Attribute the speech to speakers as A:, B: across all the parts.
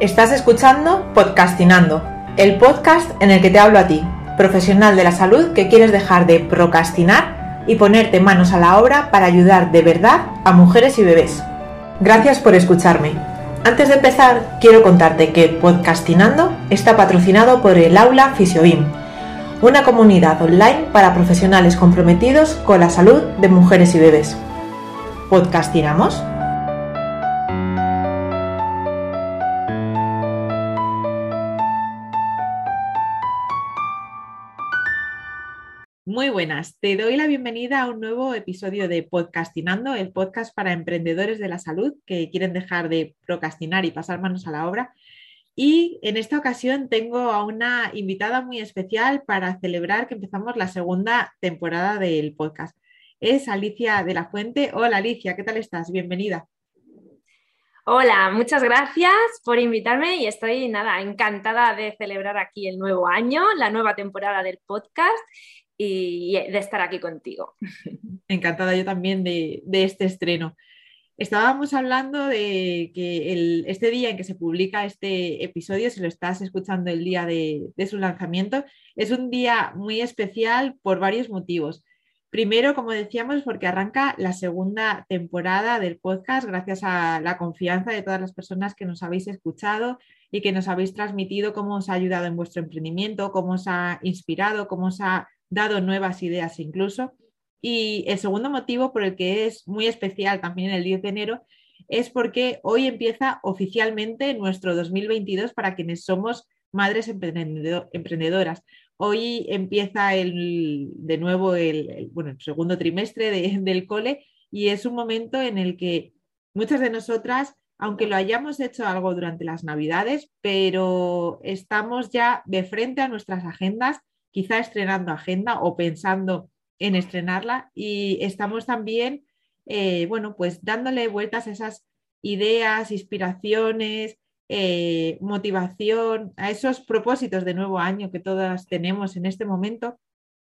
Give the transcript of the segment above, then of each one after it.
A: Estás escuchando Podcastinando, el podcast en el que te hablo a ti, profesional de la salud que quieres dejar de procrastinar y ponerte manos a la obra para ayudar de verdad a mujeres y bebés. Gracias por escucharme. Antes de empezar, quiero contarte que Podcastinando está patrocinado por el Aula Fisiobim, una comunidad online para profesionales comprometidos con la salud de mujeres y bebés. ¿Podcastinamos? Buenas, te doy la bienvenida a un nuevo episodio de Podcastinando, el podcast para emprendedores de la salud que quieren dejar de procrastinar y pasar manos a la obra. Y en esta ocasión tengo a una invitada muy especial para celebrar que empezamos la segunda temporada del podcast. Es Alicia de la Fuente. Hola Alicia, ¿qué tal estás? Bienvenida.
B: Hola, muchas gracias por invitarme y estoy nada, encantada de celebrar aquí el nuevo año, la nueva temporada del podcast y de estar aquí contigo.
A: Encantada yo también de, este estreno. Estábamos hablando de que este día en que se publica este episodio, si lo estás escuchando el día de, su lanzamiento, es un día muy especial por varios motivos. Primero, como decíamos, porque arranca la segunda temporada del podcast gracias a la confianza de todas las personas que nos habéis escuchado y que nos habéis transmitido cómo os ha ayudado en vuestro emprendimiento, cómo os ha inspirado, cómo os ha dado nuevas ideas incluso. Y el segundo motivo por el que es muy especial también el 10 de enero es porque hoy empieza oficialmente nuestro 2022 para quienes somos madres emprendedoras. Hoy empieza el, de nuevo el, bueno, el segundo trimestre del cole y es un momento en el que muchas de nosotras, aunque lo hayamos hecho algo durante las navidades, pero estamos ya de frente a nuestras agendas quizá estrenando agenda o pensando en estrenarla y estamos también, eh, bueno, pues dándole vueltas a esas ideas, inspiraciones, eh, motivación, a esos propósitos de nuevo año que todas tenemos en este momento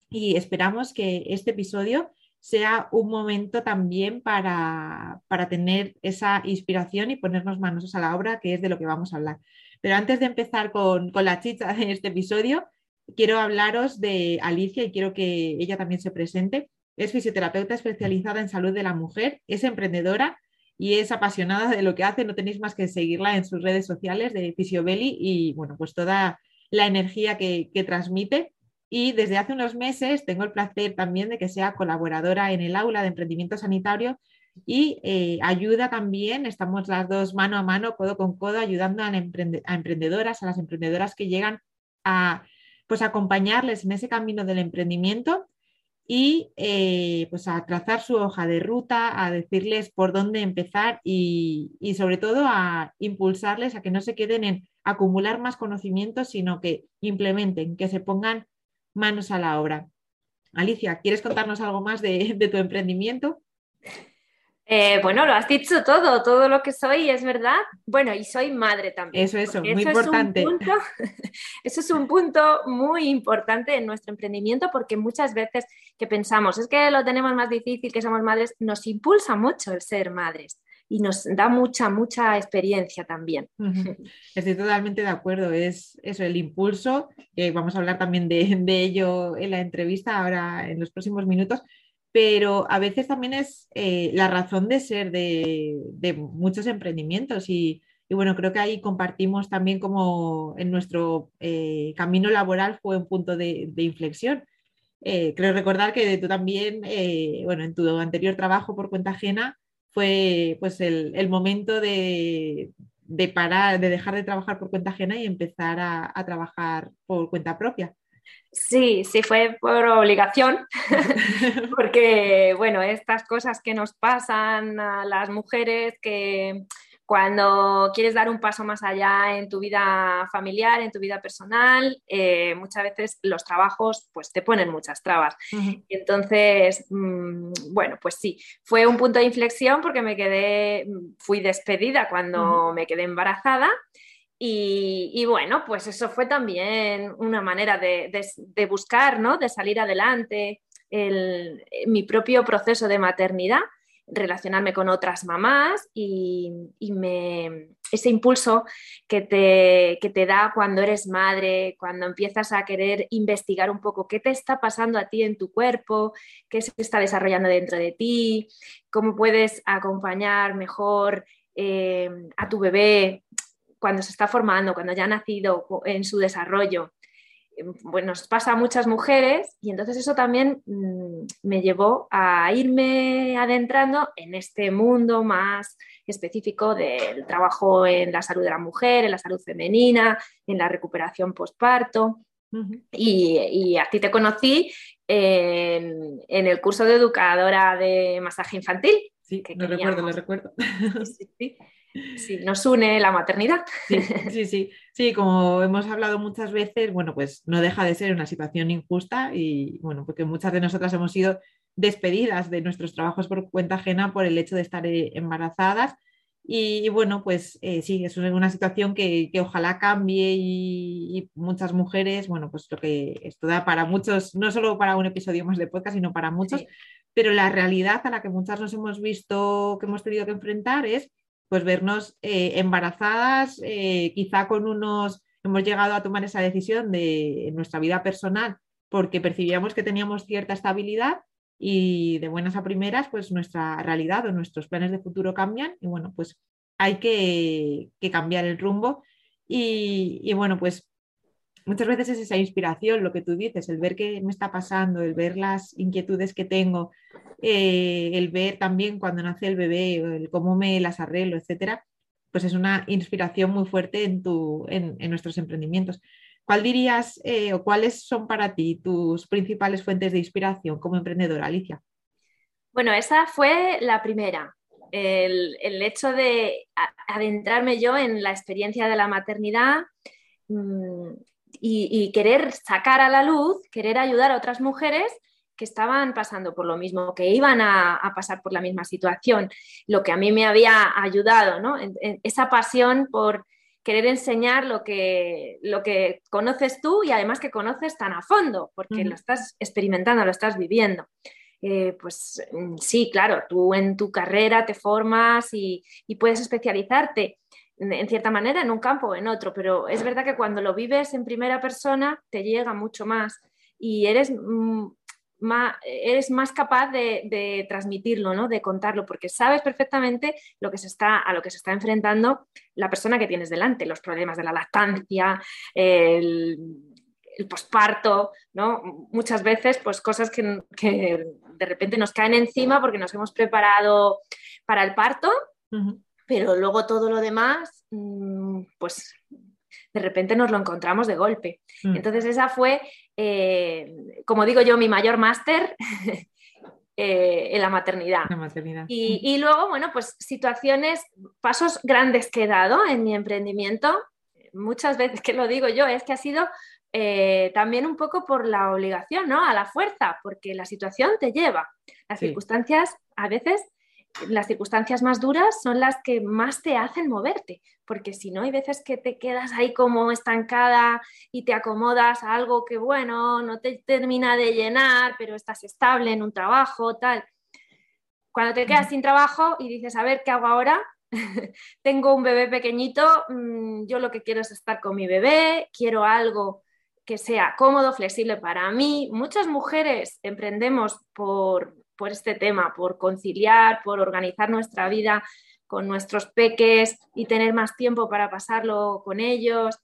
A: y esperamos que este episodio sea un momento también para, para, tener esa inspiración y ponernos manos a la obra, que es de lo que vamos a hablar. Pero antes de empezar con, con la chicha de este episodio, quiero hablaros de Alicia y quiero que ella también se presente. Es fisioterapeuta especializada en salud de la mujer, es emprendedora y es apasionada de lo que hace. No tenéis más que seguirla en sus redes sociales de Fisiobelly y bueno, pues toda la energía que, transmite. Y desde hace unos meses tengo el placer también de que sea colaboradora en el aula de emprendimiento sanitario y eh, ayuda también, estamos las dos mano a mano, codo con codo, ayudando a, a emprendedoras, a las emprendedoras que llegan a pues acompañarles en ese camino del emprendimiento y eh, pues a trazar su hoja de ruta, a decirles por dónde empezar y, sobre todo a impulsarles a que no se queden en acumular más conocimientos, sino que implementen, que se pongan manos a la obra. Alicia, ¿quieres contarnos algo más de, de tu emprendimiento?
B: Eh, bueno, lo has dicho todo, todo lo que soy es verdad. Bueno, y soy madre también.
A: Eso, eso, muy importante.
B: eso es un punto muy importante en nuestro emprendimiento porque muchas veces que pensamos, es que lo tenemos más difícil, que somos madres, nos impulsa mucho el ser madres y nos da mucha, mucha experiencia también.
A: Estoy totalmente de acuerdo, es eso, el impulso, vamos a hablar también de, de ello en la entrevista ahora en los próximos minutos, pero a veces también es eh, la razón de ser de, muchos emprendimientos y, bueno, creo que ahí compartimos también como en nuestro eh, camino laboral fue un punto de, inflexión. Eh, creo recordar que tú también, bueno, en tu anterior trabajo por cuenta ajena fue pues el, momento de, parar, de dejar de trabajar por cuenta ajena y empezar a trabajar por cuenta propia.
B: Sí, sí fue por obligación, porque bueno, estas cosas que nos pasan a las mujeres que cuando quieres dar un paso más allá en tu vida familiar, en tu vida personal, eh, muchas veces los trabajos pues te ponen muchas trabas. Entonces, mm, bueno, pues sí, fue un punto de inflexión porque me quedé, fui despedida cuando me quedé embarazada y, bueno, pues eso fue también una manera de, buscar, ¿no? De salir adelante, mi propio proceso de maternidad. relacionarme con otras mamás y, me, ese impulso que te, que te, da cuando eres madre, cuando empiezas a querer investigar un poco qué te está pasando a ti en tu cuerpo, qué se está desarrollando dentro de ti, cómo puedes acompañar mejor eh, a tu bebé cuando se está formando, cuando ya ha nacido en su desarrollo bueno, nos pasa a muchas mujeres y entonces eso también mm, me llevó a irme adentrando en este mundo más específico del trabajo en la salud de la mujer, en la salud femenina, en la recuperación postparto. y, a ti te conocí en, el curso de educadora de masaje infantil.
A: Sí, que lo recuerdo, lo recuerdo. Sí, sí,
B: Sí, nos une la maternidad.
A: Sí, sí, sí, como hemos hablado muchas veces, bueno, pues no deja de ser una situación injusta y bueno, porque muchas de nosotras hemos sido despedidas de nuestros trabajos por cuenta ajena por el hecho de estar eh, embarazadas. Y, bueno, pues eh, sí, es una situación que, ojalá cambie y, muchas mujeres, bueno, pues lo que esto da para muchos, no solo para un episodio más de podcast, sino para muchos, pero la realidad a la que muchas nos hemos visto, que hemos tenido que enfrentar es pues vernos eh, embarazadas, eh, quizá con unos, hemos llegado a tomar esa decisión de nuestra vida personal porque percibíamos que teníamos cierta estabilidad y de buenas a primeras, pues nuestra realidad o nuestros planes de futuro cambian y bueno, pues hay que, cambiar el rumbo. Y, y, bueno, pues muchas veces es esa inspiración, lo que tú dices, el ver qué me está pasando, el ver las inquietudes que tengo, eh, el ver también cuando nace el bebé, el cómo me las arreglo, etcétera, pues es una inspiración muy fuerte en, tu, en, nuestros emprendimientos. ¿Cuál dirías eh, o cuáles son para ti tus principales fuentes de inspiración como emprendedora, Alicia?
B: Bueno, esa fue la primera. El, hecho de adentrarme yo en la experiencia de la maternidad y, querer sacar a la luz, querer ayudar a otras mujeres que estaban pasando por lo mismo, que iban a, pasar por la misma situación, lo que a mí me había ayudado, ¿no? esa pasión por querer enseñar lo que, lo que conoces tú y además que conoces tan a fondo, porque lo estás experimentando, lo estás viviendo. Eh, pues mm, sí, claro, tú en tu carrera te formas y, y puedes especializarte, en cierta manera en un campo o en otro, pero es verdad que cuando lo vives en primera persona te llega mucho más y eres, mm, más, eres más capaz de, transmitirlo, ¿no? de contarlo, porque sabes perfectamente lo que se está, a lo que se está enfrentando la persona que tienes delante, los problemas de la lactancia, el, posparto, ¿no? muchas veces pues cosas que, de repente nos caen encima porque nos hemos preparado para el parto pero luego todo lo demás, mm, pues de repente nos lo encontramos de golpe. Mm. Entonces esa fue, eh, como digo yo, mi mayor máster eh, en la maternidad. Y, mm. luego, bueno, pues situaciones, pasos grandes que he dado en mi emprendimiento, muchas veces que lo digo yo, es que ha sido eh, también un poco por la obligación, ¿no? A la fuerza, porque la situación te lleva. Las circunstancias a veces las circunstancias más duras son las que más te hacen moverte, porque si no hay veces que te quedas ahí como estancada y te acomodas a algo que, bueno, no te termina de llenar, pero estás estable en un trabajo, tal. Cuando te quedas sin trabajo y dices, a ver, ¿qué hago ahora? Tengo un bebé pequeñito, mm, yo lo que quiero es estar con mi bebé, quiero algo que sea cómodo, flexible para mí. Muchas mujeres emprendemos por por este tema, por conciliar, por organizar nuestra vida con nuestros peques y tener más tiempo para pasarlo con ellos.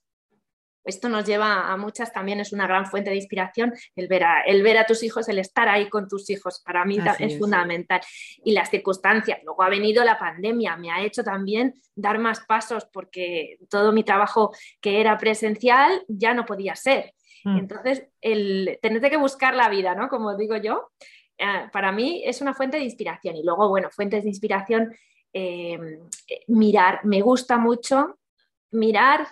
B: Esto nos lleva a muchas, también es una gran fuente de inspiración, el ver a, el ver a tus hijos, el estar ahí con tus hijos, para mí es, fundamental. Y las circunstancias, luego ha venido la pandemia, me ha hecho también dar más pasos porque todo mi trabajo que era presencial ya no podía ser. Mm. Entonces, el tener que buscar la vida, ¿no? Como digo yo, Ah, para mí es una fuente de inspiración. Y luego, bueno, fuentes de inspiración, eh, mirar, me gusta mucho mirar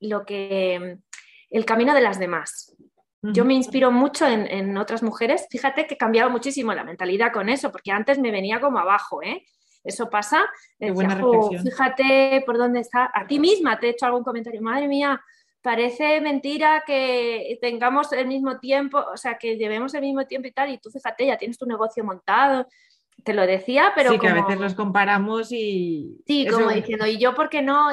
B: lo que, el camino de las demás. Yo me inspiro mucho en, otras mujeres. Fíjate que he cambiado muchísimo la mentalidad con eso, porque antes me venía como abajo, ¿eh? Eso pasa. fíjate por dónde está. A ti misma te he hecho algún comentario. Madre mía, parece mentira que tengamos el mismo tiempo, o sea, que llevemos el mismo tiempo y tal, y tú fíjate, ya tienes tu negocio montado. te lo decía, pero...
A: Sí, que a veces los comparamos y...
B: Sí, como diciendo, ¿y yo por qué no?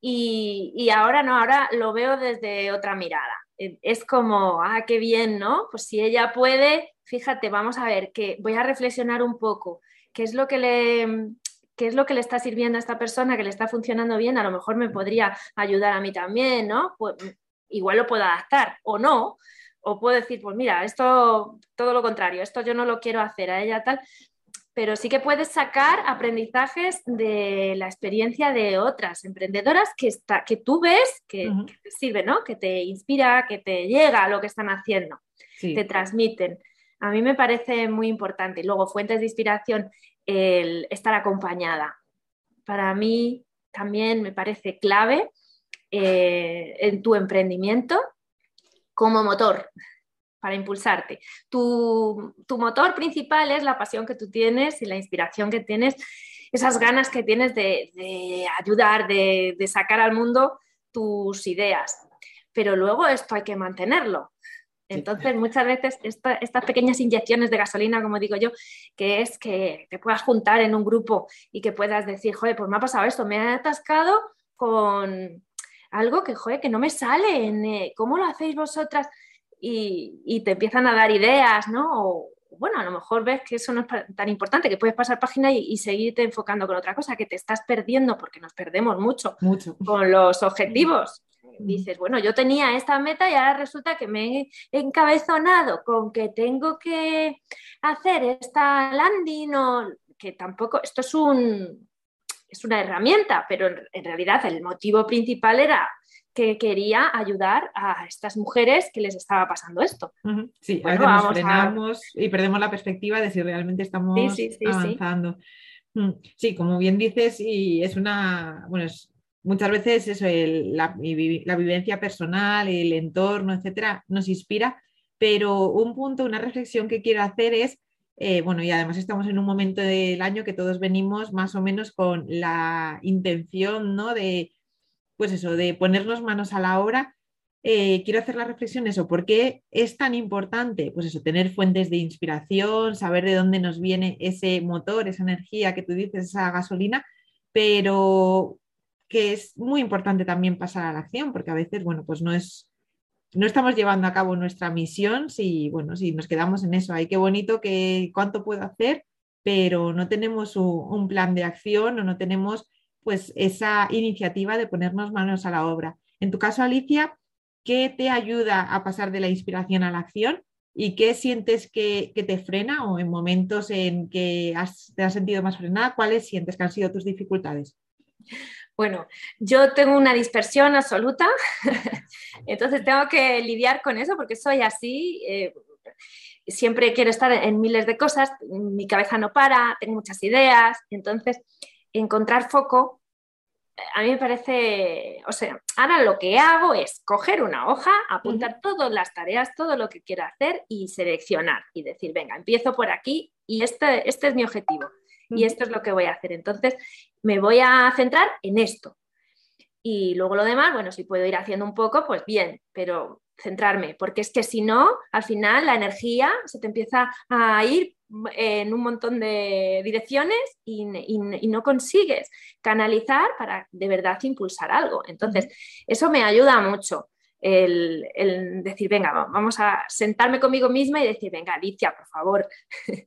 B: Y, y, ahora no, ahora lo veo desde otra mirada. Eh, es como, ah, qué bien, ¿no? Pues si ella puede, fíjate, vamos a ver, que voy a reflexionar un poco, qué es lo que le, qué es lo que le está sirviendo a esta persona, que le está funcionando bien, a lo mejor me podría ayudar a mí también, ¿no? Pues, igual lo puedo adaptar o no, o puedo decir, pues mira, esto todo lo contrario, esto yo no lo quiero hacer a ella tal, pero sí que puedes sacar aprendizajes de la experiencia de otras emprendedoras que, está, que tú ves que, te sirve, ¿no? Que te inspira, que te llega a lo que están haciendo, te transmiten. A mí me parece muy importante. Luego, fuentes de inspiración, el estar acompañada. Para mí también me parece clave eh, en tu emprendimiento como motor para impulsarte. Tu, motor principal es la pasión que tú tienes y la inspiración que tienes, esas ganas que tienes de, ayudar, de, sacar al mundo tus ideas. Pero luego esto hay que mantenerlo. Entonces, muchas veces estas pequeñas inyecciones de gasolina, como digo yo, que es que te puedas juntar en un grupo y que puedas decir, joder, pues me ha pasado esto, me he atascado con algo que, joder, que no me sale, eh, ¿cómo lo hacéis vosotras? y, te empiezan a dar ideas, ¿no? O, bueno, a lo mejor ves que eso no es tan importante, que puedes pasar página y, seguirte enfocando con otra cosa, que te estás perdiendo, porque nos perdemos mucho,
A: mucho.
B: con los objetivos. Dices, bueno, yo tenía esta meta y ahora resulta que me he encabezonado con que tengo que hacer esta landing o que tampoco, esto es un, es una herramienta, pero en realidad el motivo principal era que quería ayudar a estas mujeres que les estaba pasando esto.
A: Sí, a veces nos frenamos y perdemos la perspectiva de si realmente estamos avanzando. Mm, sí. como bien dices, y es una, bueno, muchas veces eso, la, vivencia personal, el entorno, etcétera, nos inspira, pero un punto, una reflexión que quiero hacer es, eh, bueno, y además estamos en un momento del año que todos venimos más o menos con la intención, ¿no? De pues eso, de ponernos manos a la obra, eh, quiero hacer la reflexión eso, ¿por qué es tan importante? Pues eso, tener fuentes de inspiración, saber de dónde nos viene ese motor, esa energía que tú dices, esa gasolina, pero que es muy importante también pasar a la acción, porque a veces, bueno, pues no es, no estamos llevando a cabo nuestra misión si, bueno, si nos quedamos en eso. Ay, qué bonito que cuánto puedo hacer, pero no tenemos un plan de acción o no tenemos pues esa iniciativa de ponernos manos a la obra. En tu caso, Alicia, ¿qué te ayuda a pasar de la inspiración a la acción? ¿Y qué sientes que, te frena o en momentos en que te has sentido más frenada, cuáles sientes que han sido tus dificultades?
B: Bueno, yo tengo una dispersión absoluta, entonces tengo que lidiar con eso porque soy así. Eh, siempre quiero estar en miles de cosas, mi cabeza no para, tengo muchas ideas, entonces encontrar foco, a mí me parece, o sea, ahora lo que hago es coger una hoja, apuntar todas las tareas, todo lo que quiero hacer y seleccionar y decir, venga, empiezo por aquí y este, este es mi objetivo y esto es lo que voy a hacer. Entonces, me voy a centrar en esto. Y luego lo demás, bueno, si puedo ir haciendo un poco, pues bien, pero centrarme, porque es que si no, al final la energía se te empieza a ir en un montón de direcciones y, no consigues canalizar para de verdad impulsar algo. Entonces, eso me ayuda mucho. El, decir, venga, vamos a sentarme conmigo misma y decir, venga, Alicia, por favor,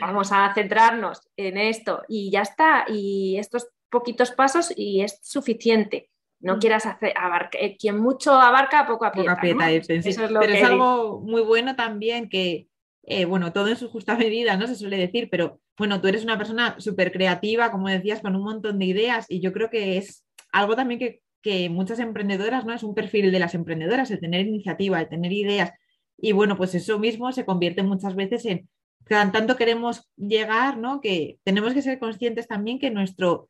B: vamos a centrarnos en esto y ya está, y estos poquitos pasos y es suficiente. No quieras hacer, abarca, eh, quien mucho abarca, poco aprieta. Poco aprieta
A: Pero es algo muy bueno también que, eh, bueno, todo en su justa medida, ¿no? Se suele decir, pero bueno, tú eres una persona súper creativa, como decías, con un montón de ideas y yo creo que es algo también que, muchas emprendedoras, ¿no? Es un perfil de las emprendedoras, el tener iniciativa, el tener ideas y bueno, pues eso mismo se convierte muchas veces en tanto queremos llegar, ¿no? Que tenemos que ser conscientes también que nuestro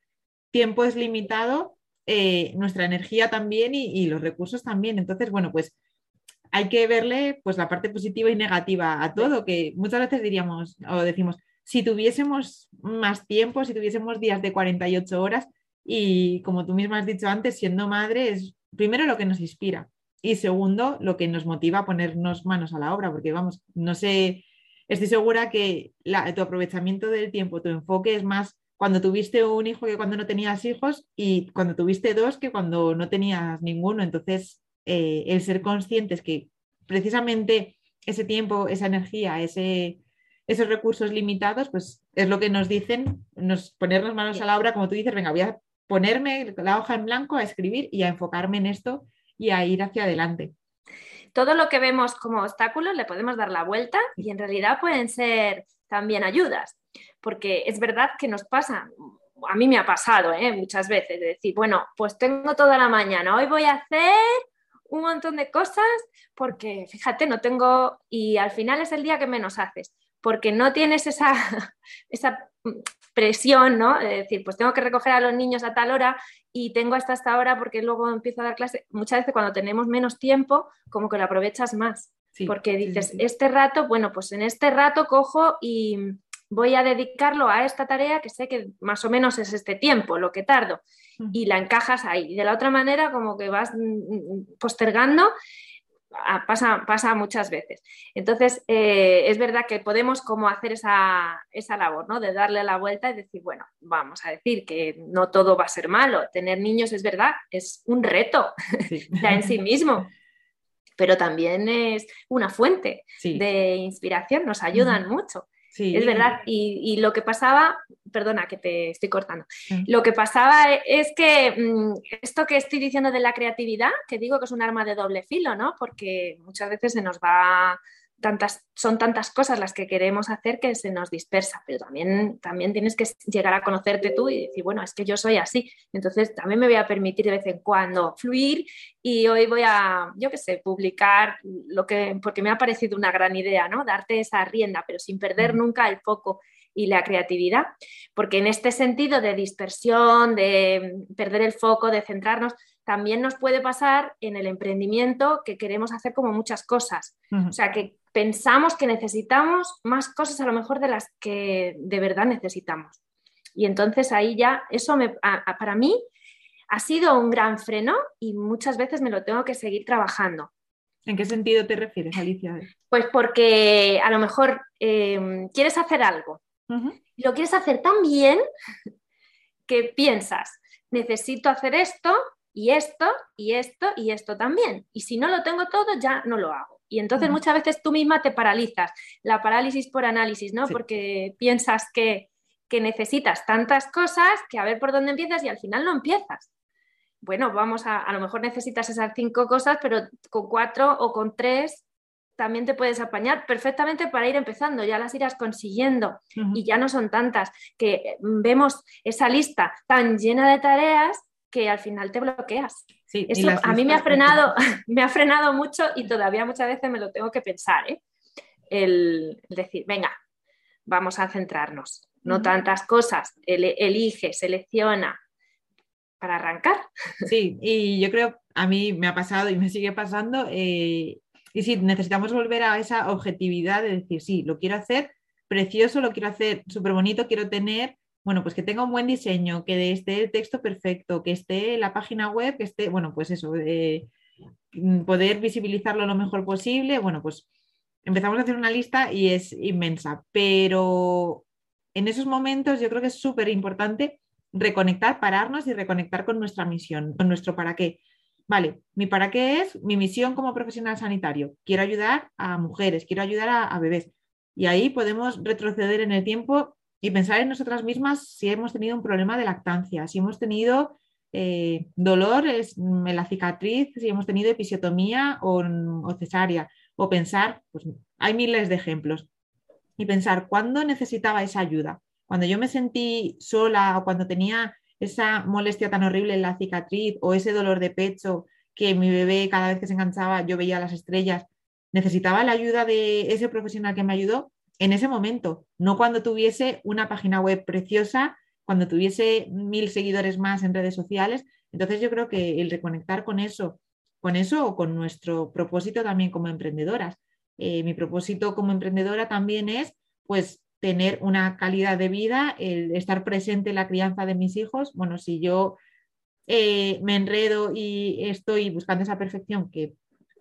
A: tiempo es limitado, eh, nuestra energía también y, y, los recursos también. Entonces, bueno, pues hay que verle pues la parte positiva y negativa a todo, que muchas veces diríamos o decimos, si tuviésemos más tiempo, si tuviésemos días de 48 horas y como tú misma has dicho antes, siendo madre es primero lo que nos inspira y segundo lo que nos motiva a ponernos manos a la obra, porque vamos, no sé estoy segura que tu aprovechamiento del tiempo, tu enfoque es más cuando tuviste un hijo que cuando no tenías hijos y cuando tuviste dos que cuando no tenías ninguno. Entonces, eh, el ser conscientes que precisamente ese tiempo, esa energía, ese, esos recursos limitados, pues es lo que nos dicen, nos ponernos manos a la obra, como tú dices, venga, voy a ponerme la hoja en blanco a escribir y a enfocarme en esto y a ir hacia adelante.
B: Todo lo que vemos como obstáculos le podemos dar la vuelta y en realidad pueden ser también ayudas, porque es verdad que nos pasa, a mí me ha pasado ¿eh? muchas veces, de decir, bueno, pues tengo toda la mañana, hoy voy a hacer un montón de cosas porque, fíjate, no tengo, y al final es el día que menos haces, porque no tienes esa, esa presión, ¿no? De decir, pues tengo que recoger a los niños a tal hora y tengo hasta esta hora porque luego empiezo a dar clase. Muchas veces cuando tenemos menos tiempo, como que lo aprovechas más. porque dices, este rato, bueno, pues en este rato cojo y voy a dedicarlo a esta tarea que sé que más o menos es este tiempo, lo que tardo, y la encajas ahí. Y de la otra manera, como que vas mm, mm, postergando pasa, pasa muchas veces. Entonces, eh, es verdad que podemos como hacer esa, labor, ¿no? De darle la vuelta y decir, bueno, vamos a decir que no todo va a ser malo. Tener niños es verdad, es un reto ya en sí mismo, pero también es una fuente de inspiración, nos ayudan mucho. Es verdad. Y, lo que pasaba, perdona que te estoy cortando, mm. lo que pasaba es que mm, esto que estoy diciendo de la creatividad, que digo que es un arma de doble filo, ¿no? Porque muchas veces se nos va tantas, son tantas cosas las que queremos hacer que se nos dispersa, pero también, también tienes que llegar a conocerte tú y decir, bueno, es que yo soy así, entonces también me voy a permitir de vez en cuando fluir y hoy voy a, yo qué sé, publicar lo que, porque me ha parecido una gran idea, ¿no? Darte esa rienda, pero sin perder nunca el foco y la creatividad, porque en este sentido de dispersión, de perder el foco, de centrarnos, también nos puede pasar en el emprendimiento que queremos hacer como muchas cosas. O sea, que pensamos que necesitamos más cosas a lo mejor de las que de verdad necesitamos. Y entonces ahí ya, eso me, para mí ha sido un gran freno y muchas veces me lo tengo que seguir trabajando.
A: ¿En qué sentido te refieres, Alicia?
B: Pues porque a lo mejor em, quieres hacer algo, lo quieres hacer tan bien que piensas, necesito hacer esto y esto y esto y esto también. Y si no lo tengo todo, ya no lo hago. Y entonces muchas veces tú misma te paralizas, la parálisis por análisis, ¿no? Porque piensas que, necesitas tantas cosas que a ver por dónde empiezas y al final no empiezas. Bueno, vamos a, a lo mejor necesitas esas cinco cosas, pero con cuatro o con tres también te puedes apañar perfectamente para ir empezando, ya las irás consiguiendo y ya no son tantas, que vemos esa lista tan llena de tareas que al final te bloqueas. Eso a mí me ha frenado, me ha frenado mucho y todavía muchas veces me lo tengo que pensar, ¿eh? el, decir, venga, vamos a centrarnos, no tantas cosas, elige, selecciona para arrancar.
A: Sí, y yo creo, a mí me ha pasado y me sigue pasando, eh, y sí, necesitamos volver a esa objetividad de decir, sí, lo quiero hacer precioso, lo quiero hacer súper bonito, quiero tener bueno, pues que tenga un buen diseño, que esté el texto perfecto, que esté la página web, que esté, bueno, pues eso, mm, poder visibilizarlo lo mejor posible. Bueno, pues empezamos a hacer una lista y es inmensa, pero en esos momentos yo creo que es súper importante reconectar, pararnos y reconectar con nuestra misión, con nuestro para qué. Vale, mi para qué es mi misión como profesional sanitario. Quiero ayudar a mujeres, quiero ayudar a, a bebés. Y ahí podemos retroceder en el tiempo y pensar en nosotras mismas si hemos tenido un problema de lactancia, si hemos tenido eh, dolor en la cicatriz, si hemos tenido episiotomía o, cesárea, o pensar, pues hay miles de ejemplos, y pensar cuándo necesitaba esa ayuda, cuando yo me sentí sola o cuando tenía esa molestia tan horrible en la cicatriz o ese dolor de pecho que mi bebé cada vez que se enganchaba yo veía las estrellas, necesitaba la ayuda de ese profesional que me ayudó, en ese momento, no cuando tuviese una página web preciosa, cuando tuviese mil seguidores más en redes sociales. Entonces yo creo que el reconectar con eso, con eso o con nuestro propósito también como emprendedoras. Eh, mi propósito como emprendedora también es pues tener una calidad de vida, el estar presente en la crianza de mis hijos. Bueno, si yo eh, me enredo y estoy buscando esa perfección que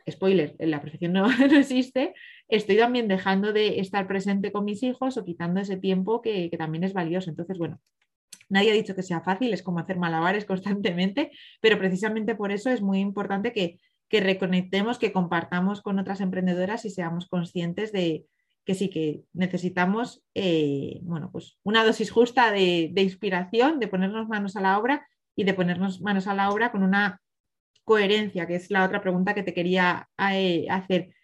A: spoiler, la perfección no, existe, estoy también dejando de estar presente con mis hijos o quitando ese tiempo que, que también es valioso. Entonces, bueno, Nadie ha dicho que sea fácil, es como hacer malabares constantemente, pero precisamente por eso es muy importante que, reconectemos, que compartamos con otras emprendedoras y seamos conscientes de que sí que necesitamos eh, bueno, pues una dosis justa de, inspiración, de ponernos manos a la obra y de ponernos manos a la obra con una coherencia, que es la otra pregunta que te quería eh, hacer.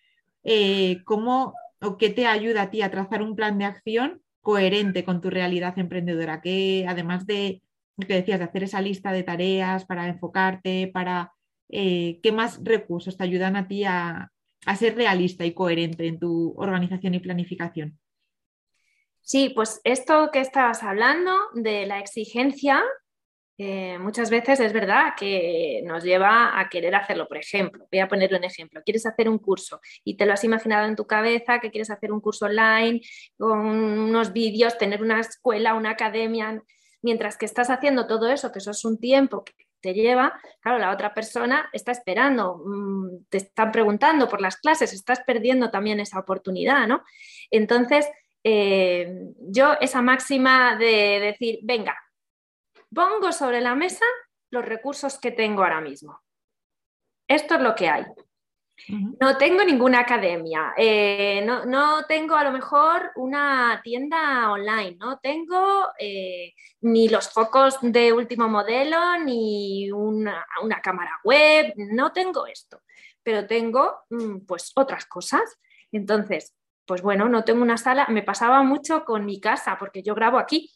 A: Eh, ¿Cómo o qué te ayuda a ti a trazar un plan de acción coherente con tu realidad emprendedora, que además de lo que decías, de hacer esa lista de tareas para enfocarte, para eh, qué más recursos te ayudan a ti a, ser realista y coherente en tu organización y planificación.
B: Sí, pues esto que estabas hablando de la exigencia eh, muchas veces es verdad que nos lleva a querer hacerlo. Por ejemplo, voy a ponerle un ejemplo. Quieres hacer un curso y te lo has imaginado en tu cabeza que quieres hacer un curso online con unos vídeos, tener una escuela, una academia. Mientras que estás haciendo todo eso, que eso es un tiempo que te lleva, claro, la otra persona está esperando, mm, te están preguntando por las clases, estás perdiendo también esa oportunidad, ¿no? Entonces, eh, yo esa máxima de decir, venga, pongo sobre la mesa los recursos que tengo ahora mismo. Esto es lo que hay. No tengo ninguna academia, eh, no, tengo a lo mejor una tienda online, no tengo eh, ni los focos de último modelo, ni una, cámara web, no tengo esto, pero tengo mm, pues otras cosas. Entonces, pues bueno, no tengo una sala, me pasaba mucho con mi casa, porque yo grabo aquí.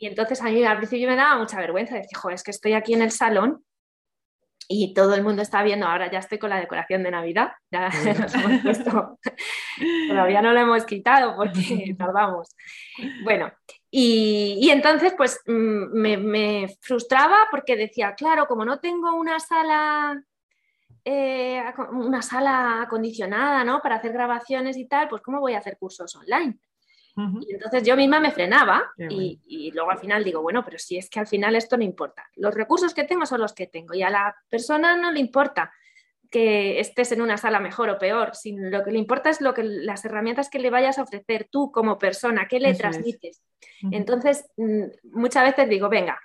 B: Y entonces a mí al principio me daba mucha vergüenza, decir, joder, es que estoy aquí en el salón y todo el mundo está viendo, ahora ya estoy con la decoración de Navidad, ya nos hemos puesto, todavía no lo hemos quitado porque tardamos. Bueno, y, entonces pues mm, me, me, frustraba porque decía, claro, como no tengo una sala, eh, una sala acondicionada, ¿no? Para hacer grabaciones y tal, pues ¿cómo voy a hacer cursos online? Y entonces yo misma me frenaba y, luego al final digo, bueno, pero si es que al final esto no importa. Los recursos que tengo son los que tengo y a la persona no le importa que estés en una sala mejor o peor, sino lo que le importa es lo que las herramientas que le vayas a ofrecer tú como persona, qué le transmites. Entonces, mm, muchas veces digo, venga,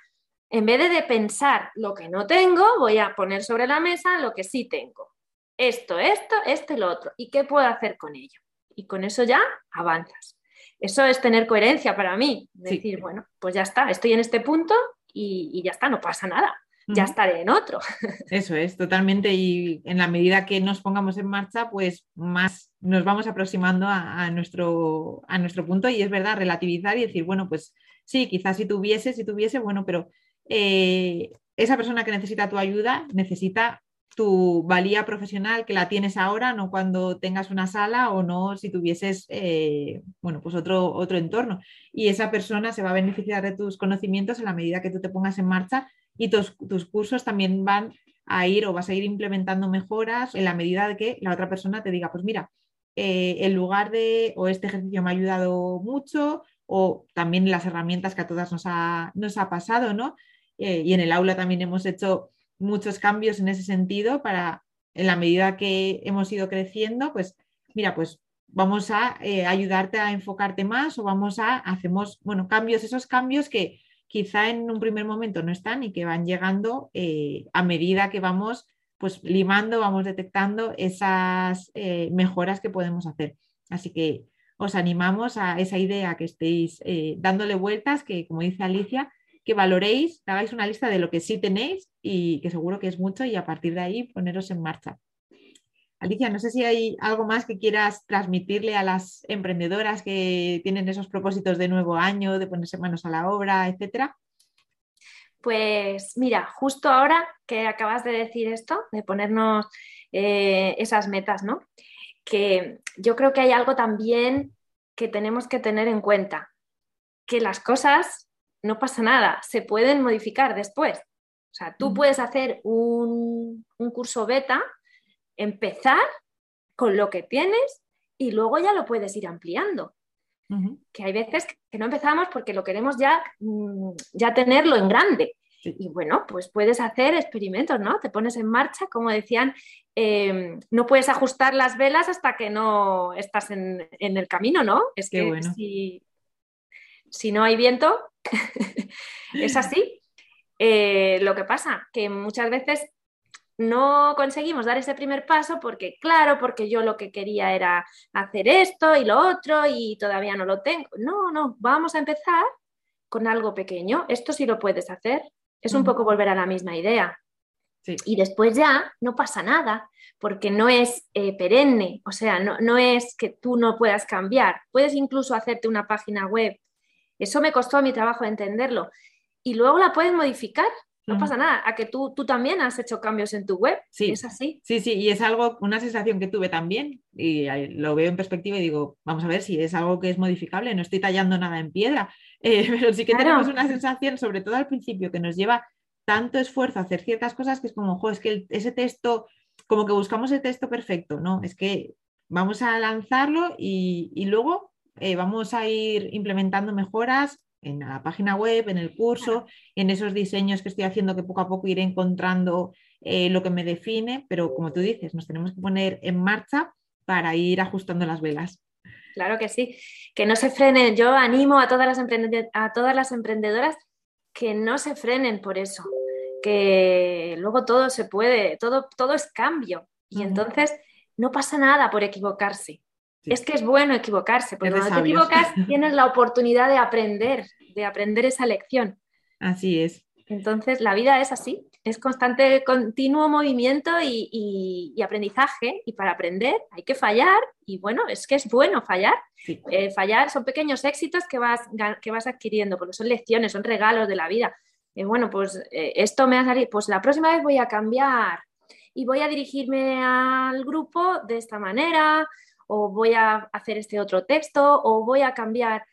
B: en vez de pensar lo que no tengo, voy a poner sobre la mesa lo que sí tengo. Esto, esto, esto y lo otro. ¿Y qué puedo hacer con ello? Y con eso ya avanzas. Eso es tener coherencia para mí. Decir, bueno, pues ya está, estoy en este punto y, ya está, no pasa nada. Ya estaré en otro.
A: Eso es, totalmente. Y en la medida que nos pongamos en marcha, pues más nos vamos aproximando a, nuestro, a nuestro punto. Y es verdad, relativizar y decir, bueno, pues sí, quizás si tuviese, si tuviese, bueno, pero eh, esa persona que necesita tu ayuda necesita tu valía profesional que la tienes ahora, no cuando tengas una sala o no si tuvieses, eh, bueno, pues otro, otro entorno. Y esa persona se va a beneficiar de tus conocimientos en la medida que tú te pongas en marcha y tus, cursos también van a ir o vas a ir implementando mejoras en la medida de que la otra persona te diga, pues mira, eh, en lugar de, o este ejercicio me ha ayudado mucho, o también las herramientas que a todas nos ha, nos ha pasado, ¿no? Eh, y en el aula también hemos hecho muchos cambios en ese sentido para, en la medida que hemos ido creciendo, pues mira, pues vamos a eh, ayudarte a enfocarte más o vamos a, hacemos, bueno, cambios, esos cambios que quizá en un primer momento no están y que van llegando eh, a medida que vamos pues limando, vamos detectando esas eh, mejoras que podemos hacer. Así que os animamos a esa idea que estéis dándole vueltas, que como dice Alicia, que valoréis, hagáis una lista de lo que sí tenéis y que seguro que es mucho y a partir de ahí poneros en marcha. Alicia, no sé si hay algo más que quieras transmitirle a las emprendedoras que tienen esos propósitos de nuevo año, de ponerse manos a la obra, etcétera.
B: Pues mira, justo ahora que acabas de decir esto, de ponernos eh, esas metas, ¿no? Que yo creo que hay algo también que tenemos que tener en cuenta, que las cosas no pasa nada, se pueden modificar después. O sea, tú puedes hacer un, curso beta, empezar con lo que tienes y luego ya lo puedes ir ampliando. Que hay veces que no empezamos porque lo queremos ya, mm, ya tenerlo en grande. Y bueno, pues puedes hacer experimentos, ¿no? Te pones en marcha, como decían, em, no puedes ajustar las velas hasta que no estás en, el camino, ¿no? Es que si, si no hay viento, es así. Eh, lo que pasa que muchas veces no conseguimos dar ese primer paso porque, claro, porque yo lo que quería era hacer esto y lo otro y todavía no lo tengo. No, no, vamos a empezar con algo pequeño. Esto sí lo puedes hacer. Es un poco volver a la misma idea. Y después ya no pasa nada, porque no es eh, perenne, o sea, no, no es que tú no puedas cambiar. Puedes incluso hacerte una página web. Eso me costó a mi trabajo entenderlo. Y luego la puedes modificar no pasa nada, a que tú, tú también has hecho cambios en tu web.
A: Sí,
B: es así.
A: Sí, sí, y es algo, una sensación que tuve también, y lo veo en perspectiva y digo, vamos a ver si es algo que es modificable, no estoy tallando nada en piedra, eh, pero sí que tenemos una sensación, sobre todo al principio, que nos lleva tanto esfuerzo a hacer ciertas cosas que es como, ojo, es que ese texto, como que buscamos el texto perfecto, ¿no? Es que vamos a lanzarlo y, y luego eh, vamos a ir implementando mejoras en la página web, en el curso, en esos diseños que estoy haciendo que poco a poco iré encontrando eh, lo que me define, pero como tú dices, nos tenemos que poner en marcha para ir ajustando las velas.
B: Claro que sí, que no se frenen. Yo animo a todas las, a todas las emprendedoras que no se frenen por eso, que luego todo se puede, todo, todo es cambio y entonces no pasa nada por equivocarse. Es que es bueno equivocarse, porque cuando te equivocas tienes la oportunidad de aprender, de aprender esa lección.
A: Así es.
B: Entonces, la vida es así, es constante, continuo movimiento y, aprendizaje, y para aprender hay que fallar, y bueno, es que es bueno fallar. Eh, fallar son pequeños éxitos que vas, que vas adquiriendo, porque son lecciones, son regalos de la vida. Y bueno, pues eh, esto me ha salido, pues la próxima vez voy a cambiar y voy a dirigirme al grupo de esta manera, o voy a hacer este otro texto, o voy a cambiar.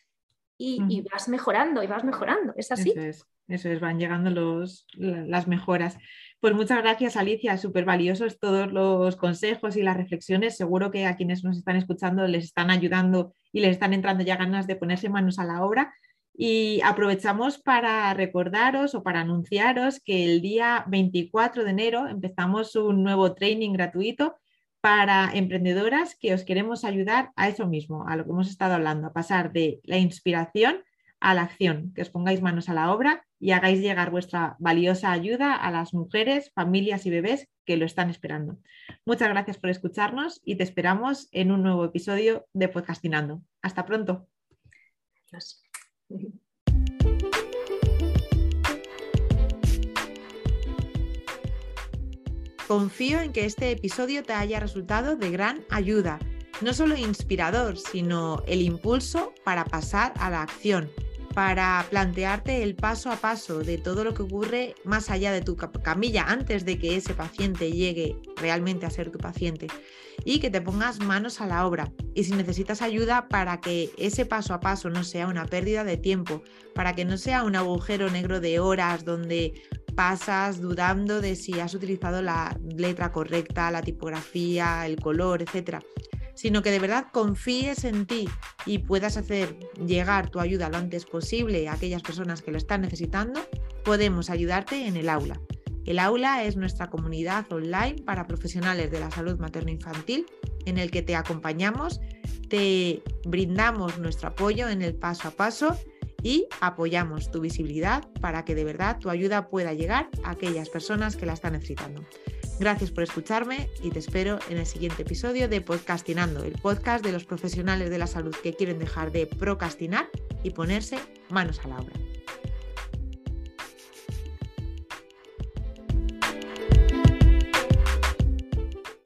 B: Y, vas mejorando, y vas mejorando. ¿Es así?
A: Eso es, eso es van llegando los, las mejoras. Pues muchas gracias, Alicia. Súper valiosos todos los consejos y las reflexiones. Seguro que a quienes nos están escuchando les están ayudando y les están entrando ya ganas de ponerse manos a la obra. Y aprovechamos para recordaros o para anunciaros que el día 24 de enero empezamos un nuevo training gratuito para emprendedoras que os queremos ayudar a eso mismo, a lo que hemos estado hablando, a pasar de la inspiración a la acción, que os pongáis manos a la obra y hagáis llegar vuestra valiosa ayuda a las mujeres, familias y bebés que lo están esperando. Muchas gracias por escucharnos y te esperamos en un nuevo episodio de Podcastinando. Hasta pronto. Confío en que este episodio te haya resultado de gran ayuda, no solo inspirador, sino el impulso para pasar a la acción, para plantearte el paso a paso de todo lo que ocurre más allá de tu camilla antes de que ese paciente llegue realmente a ser tu paciente y que te pongas manos a la obra. Y si necesitas ayuda para que ese paso a paso no sea una pérdida de tiempo, para que no sea un agujero negro de horas donde pasas dudando de si has utilizado la letra correcta, la tipografía, el color, etcétera, sino que de verdad confíes en ti y puedas hacer llegar tu ayuda lo antes posible a aquellas personas que lo están necesitando, podemos ayudarte en el aula. El aula es nuestra comunidad online para profesionales de la salud materno-infantil en el que te acompañamos, te brindamos nuestro apoyo en el paso a paso y apoyamos tu visibilidad para que de verdad tu ayuda pueda llegar a aquellas personas que la están necesitando. Gracias por escucharme y te espero en el siguiente episodio de Podcastinando, el podcast de los profesionales de la salud que quieren dejar de procrastinar y ponerse manos a la obra.